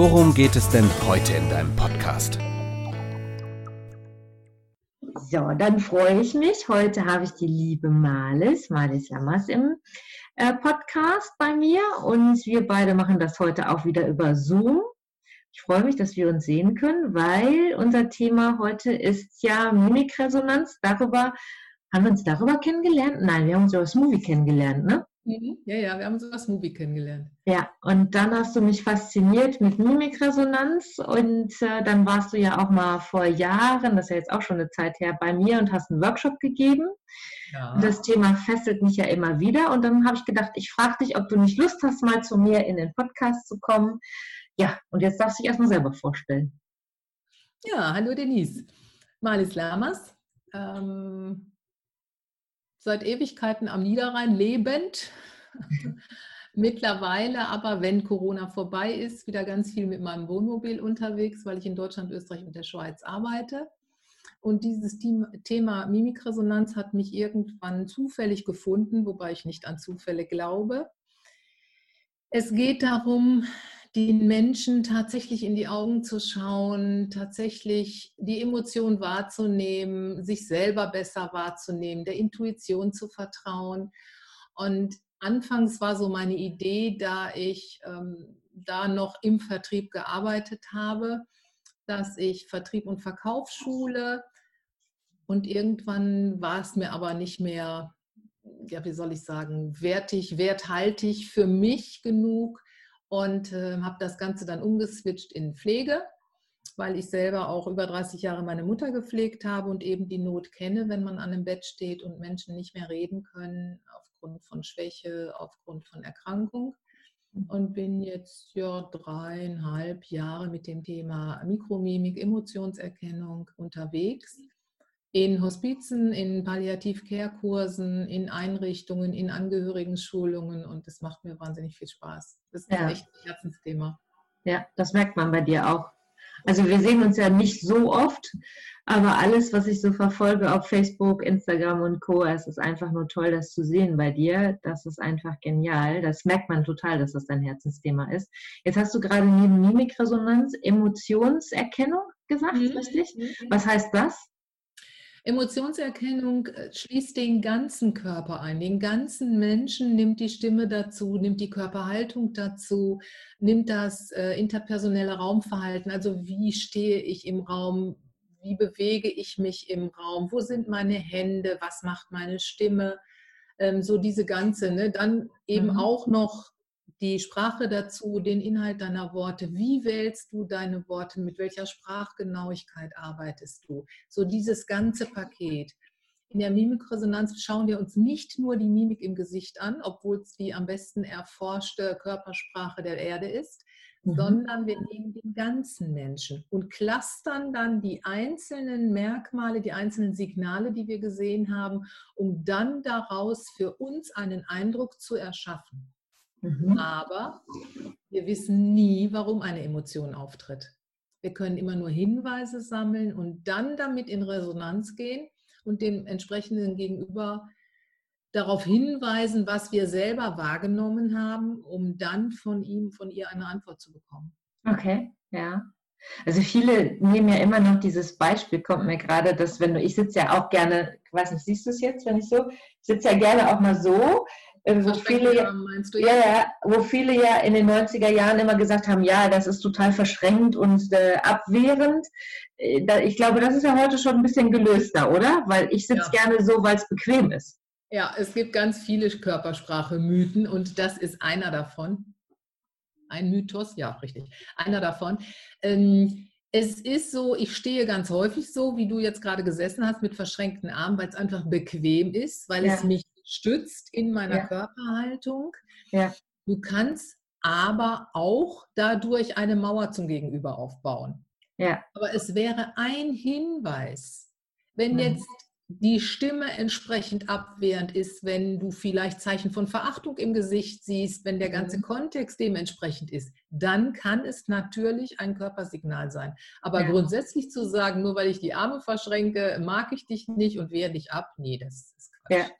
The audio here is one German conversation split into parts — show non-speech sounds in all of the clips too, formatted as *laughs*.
worum geht es denn heute in deinem Podcast? So, dann freue ich mich. Heute habe ich die liebe Malis, Malis Lammers im äh, Podcast bei mir und wir beide machen das heute auch wieder über Zoom. Ich freue mich, dass wir uns sehen können, weil unser Thema heute ist ja Mimikresonanz. Darüber haben wir uns darüber kennengelernt? Nein, wir haben uns über das Movie kennengelernt, ne? Mhm. Ja, ja, wir haben uns über das Movie kennengelernt. Ja, und dann hast du mich fasziniert mit Mimikresonanz und äh, dann warst du ja auch mal vor Jahren, das ist ja jetzt auch schon eine Zeit her, bei mir und hast einen Workshop gegeben. Ja. Das Thema fesselt mich ja immer wieder. Und dann habe ich gedacht, ich frage dich, ob du nicht Lust hast, mal zu mir in den Podcast zu kommen. Ja, und jetzt darfst du dich erstmal selber vorstellen. Ja, hallo Denise. Malis Lamas. Ähm, seit Ewigkeiten am Niederrhein lebend. *laughs* Mittlerweile aber, wenn Corona vorbei ist, wieder ganz viel mit meinem Wohnmobil unterwegs, weil ich in Deutschland, Österreich und der Schweiz arbeite. Und dieses Thema Mimikresonanz hat mich irgendwann zufällig gefunden, wobei ich nicht an Zufälle glaube. Es geht darum, den Menschen tatsächlich in die Augen zu schauen, tatsächlich die Emotion wahrzunehmen, sich selber besser wahrzunehmen, der Intuition zu vertrauen. Und anfangs war so meine Idee, da ich ähm, da noch im Vertrieb gearbeitet habe, dass ich Vertrieb und Verkauf schule. Und irgendwann war es mir aber nicht mehr, ja, wie soll ich sagen, wertig, werthaltig für mich genug und äh, habe das Ganze dann umgeswitcht in Pflege, weil ich selber auch über 30 Jahre meine Mutter gepflegt habe und eben die Not kenne, wenn man an einem Bett steht und Menschen nicht mehr reden können aufgrund von Schwäche, aufgrund von Erkrankung. Und bin jetzt ja dreieinhalb Jahre mit dem Thema Mikromimik, Emotionserkennung unterwegs. In Hospizen, in Palliativ-Care-Kursen, in Einrichtungen, in Angehörigen-Schulungen und das macht mir wahnsinnig viel Spaß. Das ist ja. echt ein Herzensthema. Ja, das merkt man bei dir auch. Also wir sehen uns ja nicht so oft, aber alles, was ich so verfolge auf Facebook, Instagram und Co., es ist einfach nur toll, das zu sehen bei dir. Das ist einfach genial. Das merkt man total, dass das dein Herzensthema ist. Jetzt hast du gerade neben Mimikresonanz Emotionserkennung gesagt, mhm. richtig? Mhm. Was heißt das? Emotionserkennung äh, schließt den ganzen Körper ein, den ganzen Menschen, nimmt die Stimme dazu, nimmt die Körperhaltung dazu, nimmt das äh, interpersonelle Raumverhalten, also wie stehe ich im Raum, wie bewege ich mich im Raum, wo sind meine Hände, was macht meine Stimme, ähm, so diese ganze, ne? dann eben mhm. auch noch die Sprache dazu, den Inhalt deiner Worte. Wie wählst du deine Worte? Mit welcher Sprachgenauigkeit arbeitest du? So dieses ganze Paket. In der Mimikresonanz schauen wir uns nicht nur die Mimik im Gesicht an, obwohl es die am besten erforschte Körpersprache der Erde ist, mhm. sondern wir nehmen den ganzen Menschen und clustern dann die einzelnen Merkmale, die einzelnen Signale, die wir gesehen haben, um dann daraus für uns einen Eindruck zu erschaffen. Mhm. Aber wir wissen nie, warum eine Emotion auftritt. Wir können immer nur Hinweise sammeln und dann damit in Resonanz gehen und dem entsprechenden Gegenüber darauf hinweisen, was wir selber wahrgenommen haben, um dann von ihm, von ihr eine Antwort zu bekommen. Okay, ja. Also viele nehmen ja immer noch dieses Beispiel, kommt mir gerade, dass wenn du, ich sitze ja auch gerne, ich weiß nicht, siehst du es jetzt, wenn ich so, ich sitze ja gerne auch mal so, wo viele, ja, ja, wo viele ja in den 90er Jahren immer gesagt haben, ja, das ist total verschränkt und äh, abwehrend. Äh, ich glaube, das ist ja heute schon ein bisschen gelöster, oder? Weil ich sitze ja. gerne so, weil es bequem ist. Ja, es gibt ganz viele Körpersprache-Mythen und das ist einer davon. Ein Mythos, ja, richtig. Einer davon. Ähm, es ist so, ich stehe ganz häufig so, wie du jetzt gerade gesessen hast, mit verschränkten Armen, weil es einfach bequem ist, weil ja. es mich stützt in meiner ja. Körperhaltung. Ja. Du kannst aber auch dadurch eine Mauer zum Gegenüber aufbauen. Ja. Aber es wäre ein Hinweis, wenn Mhm. jetzt die Stimme entsprechend abwehrend ist, wenn du vielleicht Zeichen von Verachtung im Gesicht siehst, wenn der ganze Mhm. Kontext dementsprechend ist, dann kann es natürlich ein Körpersignal sein. Aber Ja. grundsätzlich zu sagen, nur weil ich die Arme verschränke, mag ich dich nicht und wehre dich ab, nee, das ist Quatsch. Ja.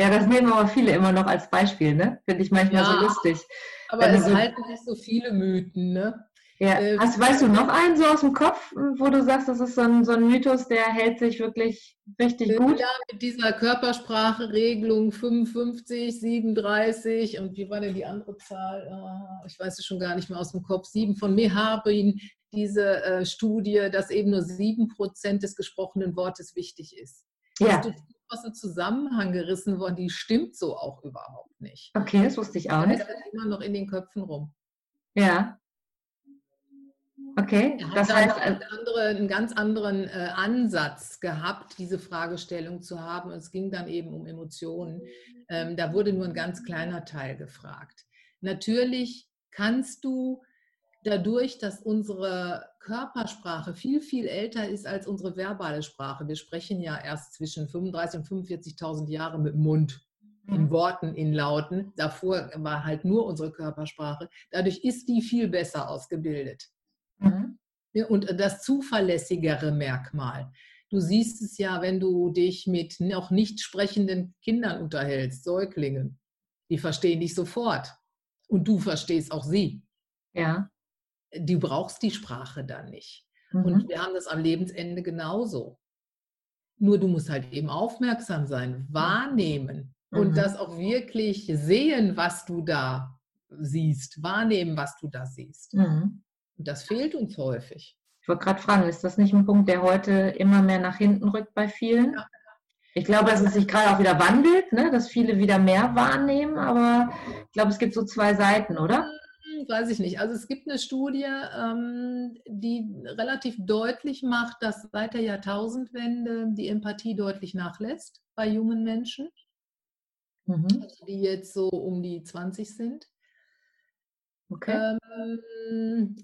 Ja, das nehmen aber viele immer noch als Beispiel, ne? Finde ich manchmal Ja. so lustig. Aber Wenn es du so- halten sich so viele Mythen, ne? Ja. Äh, Hast, weißt du noch einen so aus dem Kopf, wo du sagst, das ist so ein, so ein Mythos, der hält sich wirklich richtig gut? Ja, mit dieser Körpersprache-Regelung 55, 37 und wie war denn die andere Zahl? Ah, Ich weiß es schon gar nicht mehr aus dem Kopf. Sieben von Mehabrin, diese äh, Studie, dass eben nur sieben Prozent des gesprochenen Wortes wichtig ist. Ja. Das ist aus dem Zusammenhang gerissen worden, die stimmt so auch überhaupt nicht. Okay, das wusste ich auch Das nicht. ist immer noch in den Köpfen rum. Ja. Okay, hat das da heißt, äh, einen, andere, einen ganz anderen äh, Ansatz gehabt, diese Fragestellung zu haben. Es ging dann eben um Emotionen. Ähm, da wurde nur ein ganz kleiner Teil gefragt. Natürlich kannst du dadurch, dass unsere Körpersprache viel, viel älter ist als unsere verbale Sprache, wir sprechen ja erst zwischen 35.000 und 45.000 Jahre mit dem Mund, in Mhm. Worten, in Lauten. Davor war halt nur unsere Körpersprache. Dadurch ist die viel besser ausgebildet. Mhm. Und das zuverlässigere Merkmal. Du siehst es ja, wenn du dich mit noch nicht sprechenden Kindern unterhältst, Säuglingen. Die verstehen dich sofort. Und du verstehst auch sie. ja. Du brauchst die Sprache dann nicht. Mhm. Und wir haben das am Lebensende genauso. Nur du musst halt eben aufmerksam sein, wahrnehmen und Mhm. das auch wirklich sehen, was du da siehst, wahrnehmen, was du da siehst. Mhm. Und das fehlt uns häufig. Ich wollte gerade fragen, ist das nicht ein Punkt, der heute immer mehr nach hinten rückt bei vielen? Ja. Ich glaube, dass es sich gerade auch wieder wandelt, ne? dass viele wieder mehr wahrnehmen, aber ich glaube, es gibt so zwei Seiten, oder? Hm, Weiß ich nicht. Also es gibt eine Studie, ähm, die relativ deutlich macht, dass seit der Jahrtausendwende die Empathie deutlich nachlässt bei jungen Menschen, Mhm. also die jetzt so um die 20 sind. Okay. Ähm,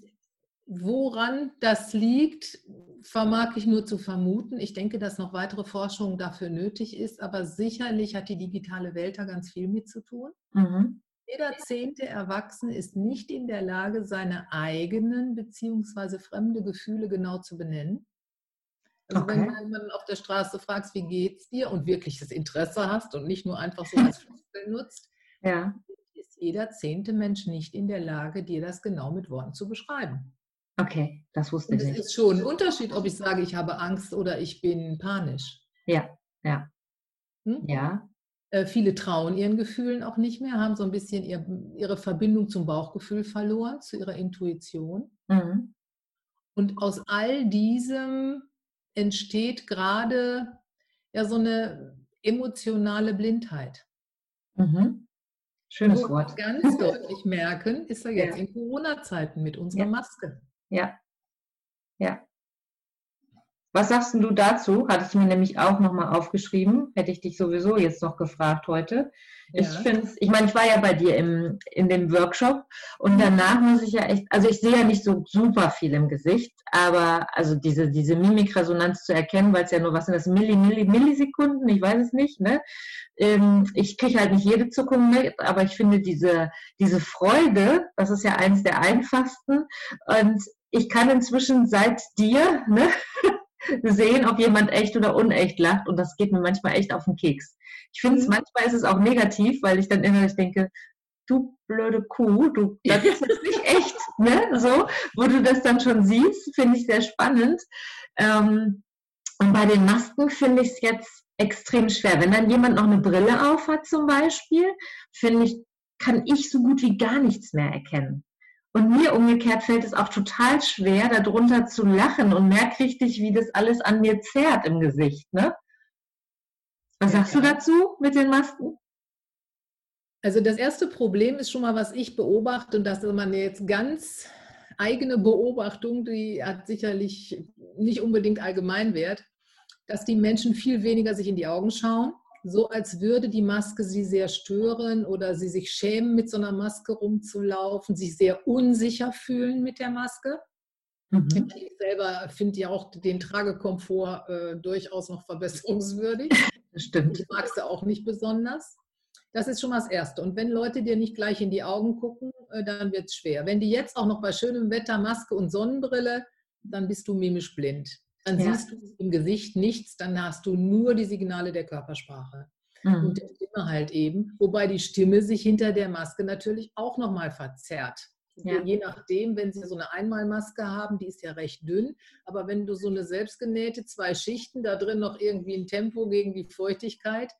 woran das liegt, vermag ich nur zu vermuten. Ich denke, dass noch weitere Forschung dafür nötig ist, aber sicherlich hat die digitale Welt da ganz viel mit zu tun. Mhm. Jeder zehnte Erwachsene ist nicht in der Lage, seine eigenen bzw. fremde Gefühle genau zu benennen. Also wenn Okay. du jemanden auf der Straße fragst, wie geht's dir und wirklich das Interesse hast und nicht nur einfach so *laughs* als Floskel nutzt, Ja. ist jeder zehnte Mensch nicht in der Lage, dir das genau mit Worten zu beschreiben. Okay, das wusste ich es nicht. ist schon ein Unterschied, ob ich sage, ich habe Angst oder ich bin panisch. Ja, ja, Hm? ja. Äh, viele trauen ihren Gefühlen auch nicht mehr, haben so ein bisschen ihr, ihre Verbindung zum Bauchgefühl verloren, zu ihrer Intuition. Mhm. Und aus all diesem entsteht gerade ja so eine emotionale Blindheit. Mhm. Schönes Wo wir Wort. ganz *laughs* deutlich merken, ist er jetzt Ja. in Corona-Zeiten mit unserer Ja. Maske. Ja. Ja. Was sagst du dazu? Hatte ich mir nämlich auch nochmal aufgeschrieben. Hätte ich dich sowieso jetzt noch gefragt heute. Ich Ja. finde ich meine, ich war ja bei dir im, in dem Workshop und danach muss ich ja echt, also ich sehe ja nicht so super viel im Gesicht, aber also diese, diese Mimikresonanz zu erkennen, weil es ja nur, was sind das, Milli, Milli, Millisekunden, ich weiß es nicht, ne? Ähm, ich kriege halt nicht jede Zuckung mit, aber ich finde diese, diese Freude, das ist ja eines der einfachsten und ich kann inzwischen seit dir ne, *laughs* sehen, ob jemand echt oder unecht lacht und das geht mir manchmal echt auf den Keks. Ich finde es, Mhm. manchmal ist es auch negativ, weil ich dann innerlich denke, du blöde Kuh, du, das ist jetzt nicht echt, ne, so, wo du das dann schon siehst, finde ich sehr spannend. Ähm, und bei den Masken finde ich es jetzt extrem schwer. Wenn dann jemand noch eine Brille auf hat zum Beispiel, finde ich, kann ich so gut wie gar nichts mehr erkennen. Und mir umgekehrt fällt es auch total schwer, darunter zu lachen und merke richtig, wie das alles an mir zerrt im Gesicht. Ne? Was sagst du dazu mit den Masken? Also das erste Problem ist schon mal, was ich beobachte, und das ist meine jetzt ganz eigene Beobachtung, die hat sicherlich nicht unbedingt Allgemeinwert, dass die Menschen viel weniger sich in die Augen schauen, so als würde die Maske sie sehr stören oder sie sich schämen, mit so einer Maske rumzulaufen, sich sehr unsicher fühlen mit der Maske. Mhm. Ich selber finde ja auch den Tragekomfort äh, durchaus noch verbesserungswürdig. *laughs* Das stimmt. Ich mag sie auch nicht besonders. Das ist schon mal das Erste. Und wenn Leute dir nicht gleich in die Augen gucken, äh, dann wird es schwer. Wenn die jetzt auch noch bei schönem Wetter Maske und Sonnenbrille, dann bist du mimisch blind. Dann ja. siehst du im Gesicht nichts, dann hast du nur die Signale der Körpersprache. Mhm. Und der Stimme halt eben. Wobei die Stimme sich hinter der Maske natürlich auch nochmal verzerrt. Ja. Je nachdem, wenn Sie so eine Einmalmaske haben, die ist ja recht dünn, aber wenn du so eine selbstgenähte, zwei Schichten, da drin noch irgendwie ein Tempo gegen die Feuchtigkeit,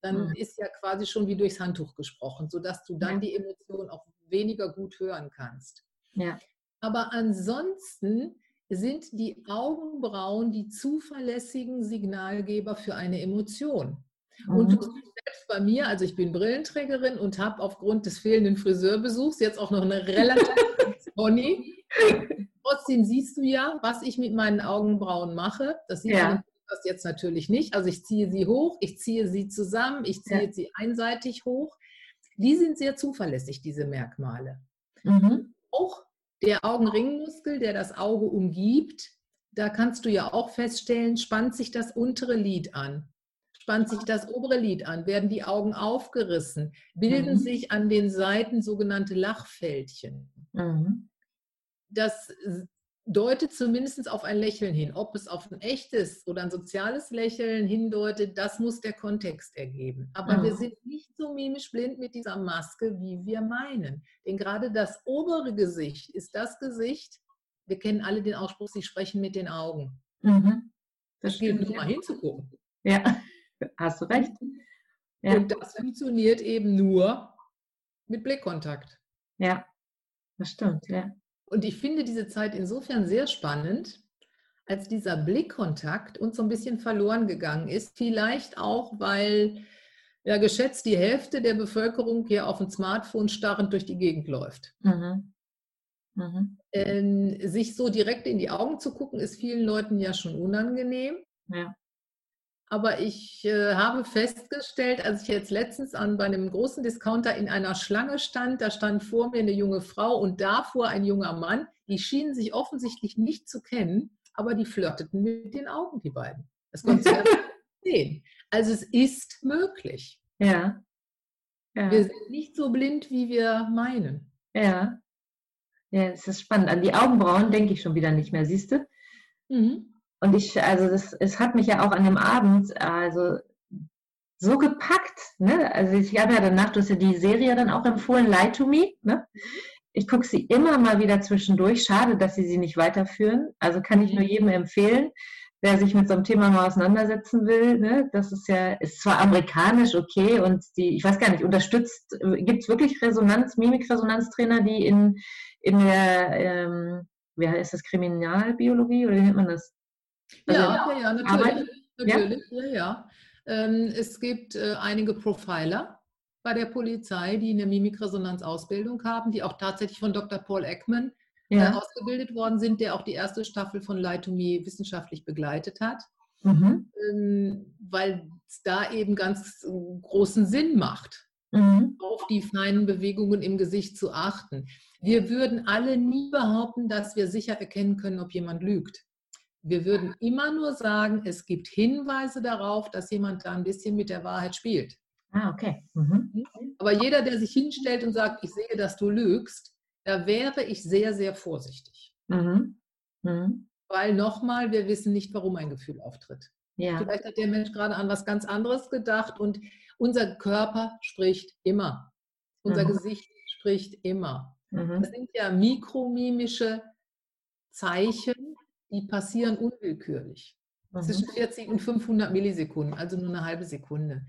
dann mhm. ist ja quasi schon wie durchs Handtuch gesprochen, sodass du dann ja. die Emotion auch weniger gut hören kannst. Ja. Aber ansonsten sind die Augenbrauen die zuverlässigen Signalgeber für eine Emotion. Mhm. Und du selbst bei mir, also ich bin Brillenträgerin und habe aufgrund des fehlenden Friseurbesuchs jetzt auch noch eine relativ *laughs* Pony. Trotzdem siehst du ja, was ich mit meinen Augenbrauen mache. Das sieht ja. man das jetzt natürlich nicht. Also ich ziehe sie hoch, ich ziehe sie zusammen, ich ziehe ja. sie einseitig hoch. Die sind sehr zuverlässig, diese Merkmale. Mhm. Auch der Augenringmuskel, der das Auge umgibt, da kannst du ja auch feststellen, spannt sich das untere Lid an. Spannt sich das obere Lid an, werden die Augen aufgerissen, bilden mhm. sich an den Seiten sogenannte Lachfältchen. Mhm. Das deutet zumindest auf ein Lächeln hin. Ob es auf ein echtes oder ein soziales Lächeln hindeutet, das muss der Kontext ergeben. Aber mhm. wir sind nicht so mimisch blind mit dieser Maske, wie wir meinen. Denn gerade das obere Gesicht ist das Gesicht, wir kennen alle den Ausspruch, sie sprechen mit den Augen. Mhm. Das, das gilt nur mal hinzugucken. Ja, *laughs* hast du recht. Ja. Und das funktioniert eben nur mit Blickkontakt. Ja, das stimmt, ja. Und ich finde diese Zeit insofern sehr spannend, als dieser Blickkontakt uns so ein bisschen verloren gegangen ist. Vielleicht auch, weil ja geschätzt die Hälfte der Bevölkerung hier auf dem Smartphone starrend durch die Gegend läuft. Mhm. Mhm. Ähm, sich so direkt in die Augen zu gucken, ist vielen Leuten ja schon unangenehm. Ja. Aber ich äh, habe festgestellt, als ich jetzt letztens an bei einem großen Discounter in einer Schlange stand, da stand vor mir eine junge Frau und davor ein junger Mann. Die schienen sich offensichtlich nicht zu kennen, aber die flirteten mit den Augen, die beiden. Das konntest du ja *laughs* sehen. Also es ist möglich. Ja. ja. Wir sind nicht so blind, wie wir meinen. Ja. Ja, es ist spannend. An die Augenbrauen denke ich schon wieder nicht mehr, siehst du? Mhm. Und ich, also das, es hat mich ja auch an dem Abend, also so gepackt, ne? Also ich habe ja danach, du hast ja die Serie dann auch empfohlen, Lie to Me, ne? Ich gucke sie immer mal wieder zwischendurch. Schade, dass sie sie nicht weiterführen. Also kann ich nur mhm. jedem empfehlen, wer sich mit so einem Thema mal auseinandersetzen will. Ne? Das ist ja, ist zwar amerikanisch, okay, und die, ich weiß gar nicht, unterstützt, gibt es wirklich Resonanz, Mimikresonanztrainer, die in, in der, ähm, wie heißt das, Kriminalbiologie oder wie nennt man das? Also ja, ja, natürlich. natürlich ja? ja, ja. Ähm, es gibt äh, einige Profiler bei der Polizei, die eine Mimikresonanzausbildung haben, die auch tatsächlich von Dr. Paul Ekman äh, ja. äh, ausgebildet worden sind, der auch die erste Staffel von Lie to Me wissenschaftlich begleitet hat. Mhm. Ähm, weil es da eben ganz großen Sinn macht, mhm. auf die feinen Bewegungen im Gesicht zu achten. Wir würden alle nie behaupten, dass wir sicher erkennen können, ob jemand lügt. Wir würden immer nur sagen, es gibt Hinweise darauf, dass jemand da ein bisschen mit der Wahrheit spielt. Ah, okay. Mhm. Aber jeder, der sich hinstellt und sagt, ich sehe, dass du lügst, da wäre ich sehr, sehr vorsichtig. Mhm. Mhm. Weil nochmal, wir wissen nicht, warum ein Gefühl auftritt. Ja. Vielleicht hat der Mensch gerade an was ganz anderes gedacht und unser Körper spricht immer. Unser mhm. Gesicht spricht immer. Mhm. Das sind ja mikromimische Zeichen, die passieren unwillkürlich. Mhm. Zwischen 40 und 500 Millisekunden, also nur eine halbe Sekunde.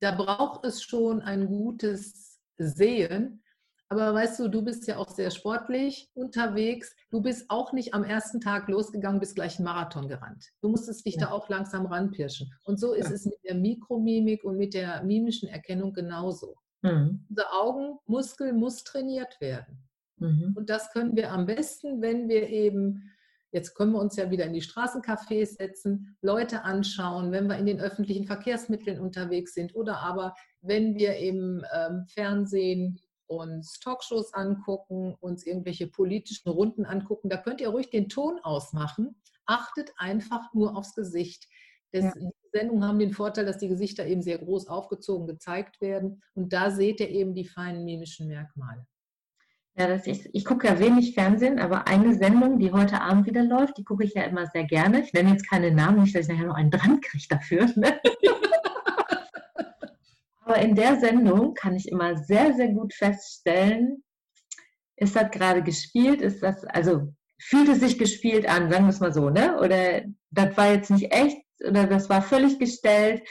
Da braucht es schon ein gutes Sehen. Aber weißt du, du bist ja auch sehr sportlich unterwegs. Du bist auch nicht am ersten Tag losgegangen, bist gleich einen Marathon gerannt. Du musstest dich ja. da auch langsam ranpirschen. Und so ist ja. es mit der Mikromimik und mit der mimischen Erkennung genauso. Mhm. Unser Augenmuskel muss trainiert werden. Mhm. Und das können wir am besten, wenn wir eben Jetzt können wir uns ja wieder in die Straßencafés setzen, Leute anschauen, wenn wir in den öffentlichen Verkehrsmitteln unterwegs sind oder aber wenn wir im ähm, Fernsehen uns Talkshows angucken, uns irgendwelche politischen Runden angucken, da könnt ihr ruhig den Ton ausmachen. Achtet einfach nur aufs Gesicht. Das, ja. Die Sendungen haben den Vorteil, dass die Gesichter eben sehr groß aufgezogen gezeigt werden. Und da seht ihr eben die feinen mimischen Merkmale. Ja, das ist, ich gucke ja wenig Fernsehen, aber eine Sendung, die heute Abend wieder läuft, die gucke ich ja immer sehr gerne. Ich nenne jetzt keine Namen, nicht, dass ich nachher noch einen dran kriege dafür. Ne? *laughs* aber in der Sendung kann ich immer sehr, sehr gut feststellen, ist das gerade gespielt, ist das, also fühlt es sich gespielt an, sagen wir es mal so, ne? Oder das war jetzt nicht echt oder das war völlig gestellt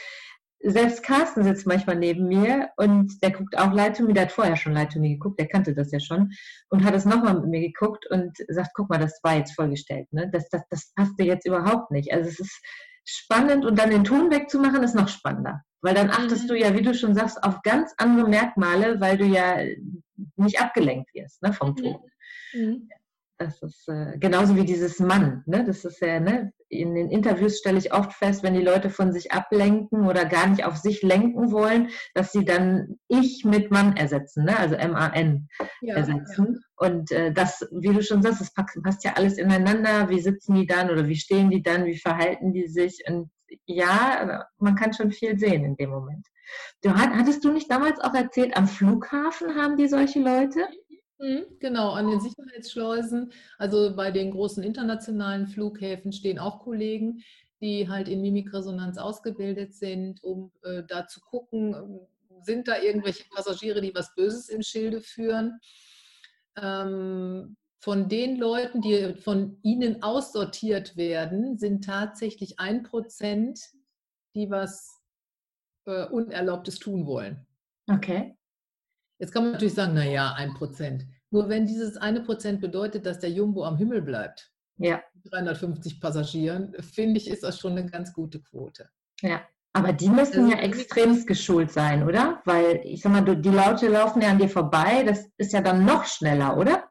selbst Carsten sitzt manchmal neben mir und der guckt auch Light to Me, der hat vorher schon Light to Me geguckt, der kannte das ja schon und hat es nochmal mit mir geguckt und sagt, guck mal, das war jetzt vollgestellt, ne? das, das, das passte jetzt überhaupt nicht. Also es ist spannend und dann den Ton wegzumachen ist noch spannender, weil dann achtest mhm. du ja, wie du schon sagst, auf ganz andere Merkmale, weil du ja nicht abgelenkt wirst ne, vom mhm. Ton. Mhm. Das ist äh, genauso wie dieses Mann. Ne? Das ist ja, ne? in den Interviews stelle ich oft fest, wenn die Leute von sich ablenken oder gar nicht auf sich lenken wollen, dass sie dann ich mit Mann ersetzen, ne? also M-A-N ja, ersetzen. Ja. Und äh, das, wie du schon sagst, das passt, ja alles ineinander. Wie sitzen die dann oder wie stehen die dann? Wie verhalten die sich? Und ja, man kann schon viel sehen in dem Moment. Du, hattest du nicht damals auch erzählt, am Flughafen haben die solche Leute? Mhm, genau, an den Sicherheitsschleusen, also bei den großen internationalen Flughäfen stehen auch Kollegen, die halt in Mimikresonanz ausgebildet sind, um äh, da zu gucken, ähm, sind da irgendwelche Passagiere, die was Böses im Schilde führen. Ähm, von den Leuten, die von ihnen aussortiert werden, sind tatsächlich ein Prozent, die was äh, Unerlaubtes tun wollen. Okay. Jetzt kann man natürlich sagen, naja, ein Prozent. Nur wenn dieses eine Prozent bedeutet, dass der Jumbo am Himmel bleibt, ja. 350 Passagieren, finde ich, ist das schon eine ganz gute Quote. Ja, aber die müssen also, ja extremst geschult sein, oder? Weil, ich sag mal, die Leute laufen ja an dir vorbei, das ist ja dann noch schneller, oder?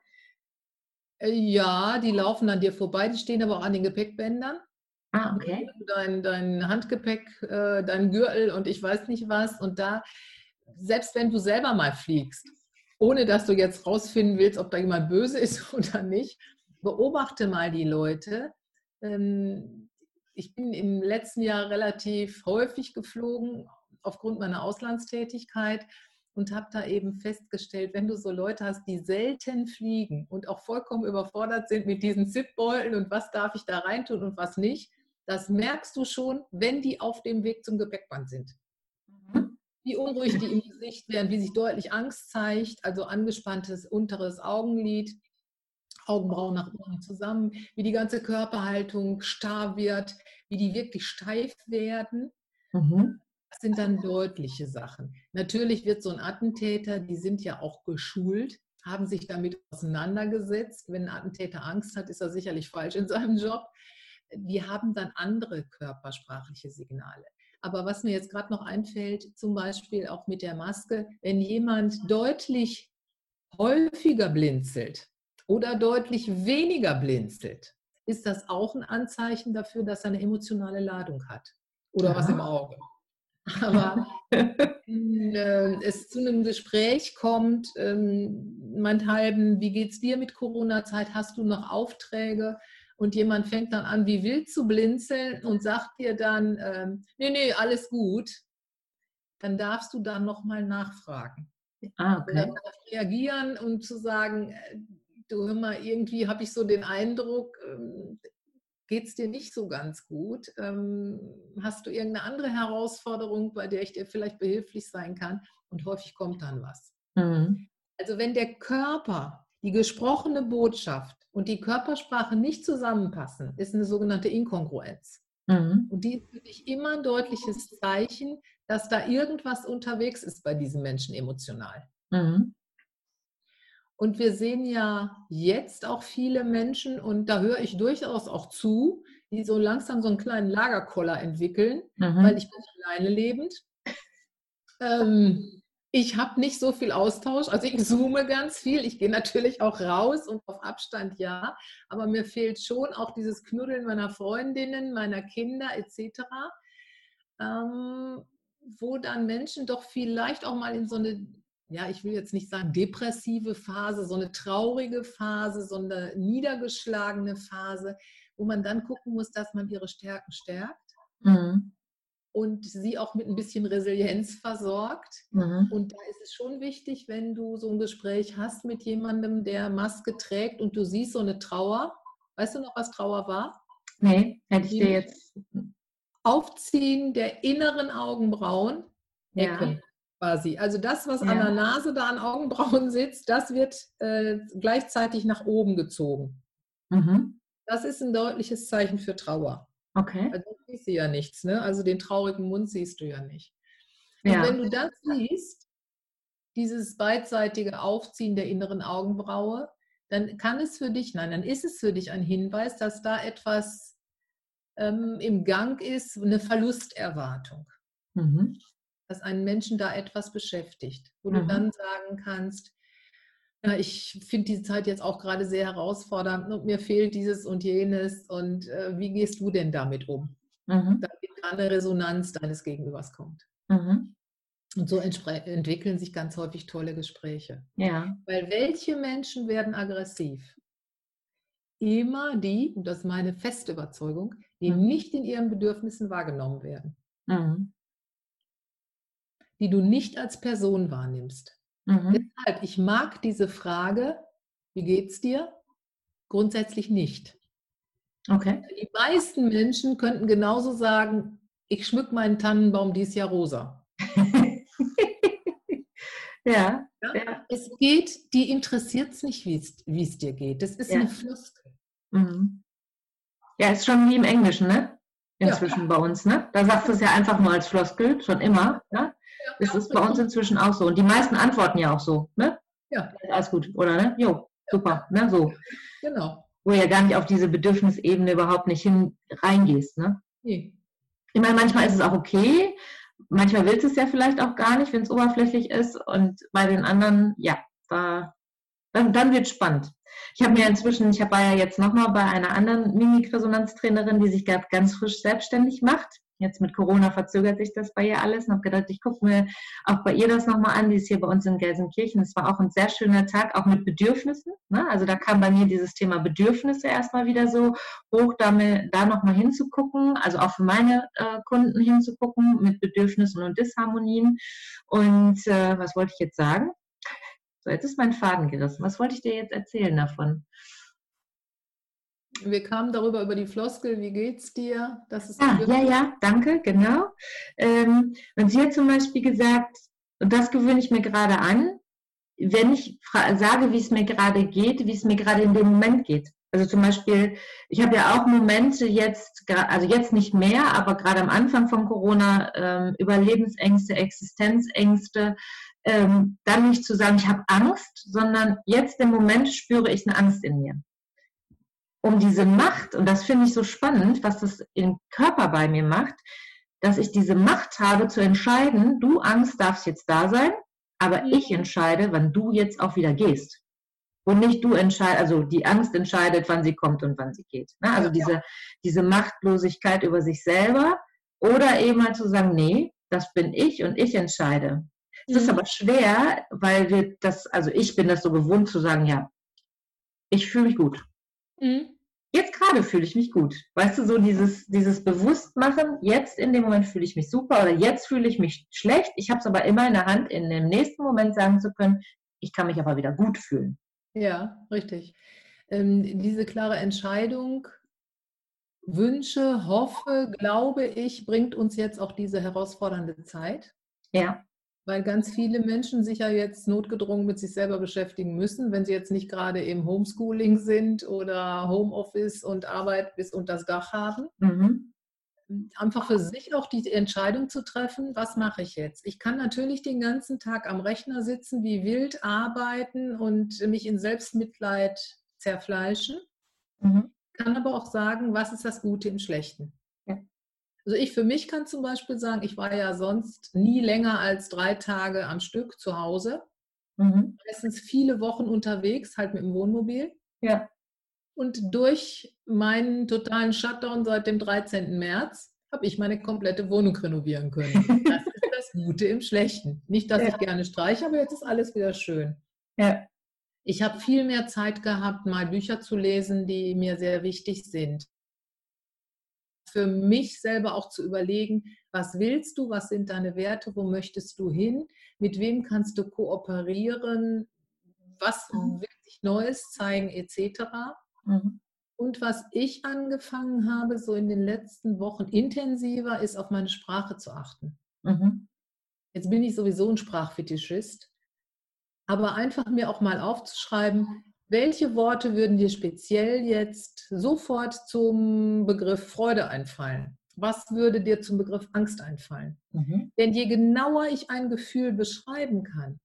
Äh, ja, die laufen an dir vorbei, die stehen aber auch an den Gepäckbändern. Ah, okay. Dein, dein Handgepäck, äh, dein Gürtel und ich weiß nicht was. Und da selbst wenn du selber mal fliegst, ohne dass du jetzt rausfinden willst, ob da jemand böse ist *laughs* oder nicht, beobachte mal die Leute. Ähm, ich bin im letzten Jahr relativ häufig geflogen aufgrund meiner Auslandstätigkeit und habe da eben festgestellt, wenn du so Leute hast, die selten fliegen und auch vollkommen überfordert sind mit diesen Zipbeuteln und was darf ich da reintun und was nicht, das merkst du schon, wenn die auf dem Weg zum Gepäckband sind wie unruhig die im Gesicht werden, wie sich deutlich Angst zeigt, also angespanntes unteres Augenlid, Augenbrauen nach oben zusammen, wie die ganze Körperhaltung starr wird, wie die wirklich steif werden. Mhm. Das sind dann deutliche Sachen. Natürlich wird so ein Attentäter, die sind ja auch geschult, haben sich damit auseinandergesetzt. Wenn ein Attentäter Angst hat, ist er sicherlich falsch in seinem Job. Die haben dann andere körpersprachliche Signale. Aber was mir jetzt gerade noch einfällt, zum Beispiel auch mit der Maske, wenn jemand deutlich häufiger blinzelt oder deutlich weniger blinzelt, ist das auch ein Anzeichen dafür, dass er eine emotionale Ladung hat oder ja. was im Auge. Aber *laughs* wenn äh, es zu einem Gespräch kommt, ähm, meinethalben, wie geht es dir mit Corona-Zeit? Hast du noch Aufträge? Und jemand fängt dann an, wie wild zu blinzeln und sagt dir dann, ähm, nee, nee, alles gut, dann darfst du dann nochmal nachfragen. Ah, okay. Dann reagieren und zu sagen, äh, du hör mal, irgendwie habe ich so den Eindruck, ähm, geht es dir nicht so ganz gut? Ähm, hast du irgendeine andere Herausforderung, bei der ich dir vielleicht behilflich sein kann? Und häufig kommt dann was. Mhm. Also wenn der Körper die gesprochene Botschaft und die Körpersprache nicht zusammenpassen, ist eine sogenannte Inkongruenz. Mhm. Und die ist für dich immer ein deutliches Zeichen, dass da irgendwas unterwegs ist bei diesen Menschen emotional. Mhm. Und wir sehen ja jetzt auch viele Menschen, und da höre ich durchaus auch zu, die so langsam so einen kleinen Lagerkoller entwickeln, mhm. weil ich bin alleine lebend. *laughs* Ähm, Ich habe nicht so viel Austausch, also ich zoome ganz viel. Ich gehe natürlich auch raus und auf Abstand ja, aber mir fehlt schon auch dieses Knuddeln meiner Freundinnen, meiner Kinder etc., ähm, wo dann Menschen doch vielleicht auch mal in so eine, ja, ich will jetzt nicht sagen depressive Phase, so eine traurige Phase, so eine niedergeschlagene Phase, wo man dann gucken muss, dass man ihre Stärken stärkt. Mhm und sie auch mit ein bisschen Resilienz versorgt. Mhm. Und da ist es schon wichtig, wenn du so ein Gespräch hast mit jemandem, der Maske trägt und du siehst so eine Trauer. Weißt du noch, was Trauer war? Nee, hätte ich dir jetzt. Aufziehen der inneren Augenbrauen. Ja. Quasi. Also das, was ja. an der Nase da an Augenbrauen sitzt, das wird äh, gleichzeitig nach oben gezogen. Mhm. Das ist ein deutliches Zeichen für Trauer. Okay. Also siehst du ja nichts, ne? Also den traurigen Mund siehst du ja nicht. Und ja. wenn du das siehst, dieses beidseitige Aufziehen der inneren Augenbraue, dann kann es für dich, nein, dann ist es für dich ein Hinweis, dass da etwas ähm, im Gang ist, eine Verlusterwartung. Mhm. Dass einen Menschen da etwas beschäftigt, wo mhm. du dann sagen kannst, ja, ich finde die Zeit jetzt auch gerade sehr herausfordernd und mir fehlt dieses und jenes. Und äh, wie gehst du denn damit um? Mhm. Damit eine Resonanz deines Gegenübers kommt. Mhm. Und so entwickeln sich ganz häufig tolle Gespräche. Ja. Weil welche Menschen werden aggressiv? Immer die, und das ist meine feste Überzeugung, die mhm. nicht in ihren Bedürfnissen wahrgenommen werden. Mhm. Die du nicht als Person wahrnimmst. Mhm. Deshalb, ich mag diese Frage, wie geht's dir? Grundsätzlich nicht. Okay. Die meisten Menschen könnten genauso sagen, ich schmück meinen Tannenbaum dieses Jahr rosa. *laughs* ja, ja, Es geht, die interessiert es nicht, wie es dir geht. Das ist ja. eine Floskel. Mhm. Ja, ist schon wie im Englischen, ne? Inzwischen ja. bei uns, ne? Da sagst du es ja einfach nur als Floskel, schon immer. Ne? Das ist bei uns inzwischen auch so. Und die meisten antworten ja auch so, ne? Ja. Alles gut, oder ne? Jo, super, ne? So. Genau. Wo ja gar nicht auf diese Bedürfnisebene überhaupt nicht hin reingehst, ne? Nee. Ich meine, manchmal ist es auch okay. Manchmal willst du es ja vielleicht auch gar nicht, wenn es oberflächlich ist. Und bei den anderen, ja, da, dann, dann wird es spannend. Ich habe mir inzwischen, ich war ja jetzt nochmal bei einer anderen Mimikresonanztrainerin, die sich gerade ganz frisch selbstständig macht. Jetzt mit Corona verzögert sich das bei ihr alles und habe gedacht, ich gucke mir auch bei ihr das nochmal an. Die ist hier bei uns in Gelsenkirchen. Es war auch ein sehr schöner Tag, auch mit Bedürfnissen. Ne? Also da kam bei mir dieses Thema Bedürfnisse erstmal wieder so hoch, da, da nochmal hinzugucken, also auch für meine äh, Kunden hinzugucken mit Bedürfnissen und Disharmonien. Und äh, was wollte ich jetzt sagen? So, jetzt ist mein Faden gerissen. Was wollte ich dir jetzt erzählen davon? Wir kamen darüber über die Floskel, wie geht's dir? Das ist ah, ja, ja, danke, genau. Ähm, und sie hat zum Beispiel gesagt, und das gewöhne ich mir gerade an, wenn ich sage, wie es mir gerade geht, wie es mir gerade in dem Moment geht. Also zum Beispiel, ich habe ja auch Momente jetzt, also jetzt nicht mehr, aber gerade am Anfang von Corona, ähm, Überlebensängste, Existenzängste, ähm, dann nicht zu sagen, ich habe Angst, sondern jetzt im Moment spüre ich eine Angst in mir um diese Macht, und das finde ich so spannend, was das im Körper bei mir macht, dass ich diese Macht habe zu entscheiden, du Angst darfst jetzt da sein, aber mhm. ich entscheide, wann du jetzt auch wieder gehst. Und nicht du entscheidest, also die Angst entscheidet, wann sie kommt und wann sie geht. Ne? Also diese, diese Machtlosigkeit über sich selber oder eben halt zu sagen, nee, das bin ich und ich entscheide. Es mhm. ist aber schwer, weil wir das, also ich bin das so gewohnt zu sagen, ja, ich fühle mich gut. Mhm. Jetzt gerade fühle ich mich gut. Weißt du, so dieses, dieses Bewusstmachen, jetzt in dem Moment fühle ich mich super oder jetzt fühle ich mich schlecht. Ich habe es aber immer in der Hand, in dem nächsten Moment sagen zu können, ich kann mich aber wieder gut fühlen. Ja, richtig. Ähm, diese klare Entscheidung, wünsche, hoffe, glaube ich, bringt uns jetzt auch diese herausfordernde Zeit. Ja. Weil ganz viele Menschen sich ja jetzt notgedrungen mit sich selber beschäftigen müssen, wenn sie jetzt nicht gerade im Homeschooling sind oder Homeoffice und Arbeit bis unter das Dach haben. Mhm. Einfach für sich auch die Entscheidung zu treffen, was mache ich jetzt? Ich kann natürlich den ganzen Tag am Rechner sitzen, wie wild arbeiten und mich in Selbstmitleid zerfleischen. Mhm. Kann aber auch sagen, was ist das Gute im Schlechten? Also ich für mich kann zum Beispiel sagen, ich war ja sonst nie länger als drei Tage am Stück zu Hause. Mhm. Meistens viele Wochen unterwegs, halt mit dem Wohnmobil. Ja. Und durch meinen totalen Shutdown seit dem 13. März habe ich meine komplette Wohnung renovieren können. *laughs* Das ist das Gute im Schlechten. Nicht, dass ja. ich gerne streiche, aber jetzt ist alles wieder schön. Ja. Ich habe viel mehr Zeit gehabt, mal Bücher zu lesen, die mir sehr wichtig sind. Für mich selber auch zu überlegen, was willst du, was sind deine Werte, wo möchtest du hin, mit wem kannst du kooperieren, was mhm. will sich Neues zeigen, etc. Mhm. Und was ich angefangen habe, so in den letzten Wochen intensiver, ist auf meine Sprache zu achten. Mhm. Jetzt bin ich sowieso ein Sprachfetischist, aber einfach mir auch mal aufzuschreiben, welche Worte würden dir speziell jetzt sofort zum Begriff Freude einfallen? Was würde dir zum Begriff Angst einfallen? Mhm. Denn je genauer ich ein Gefühl beschreiben kann,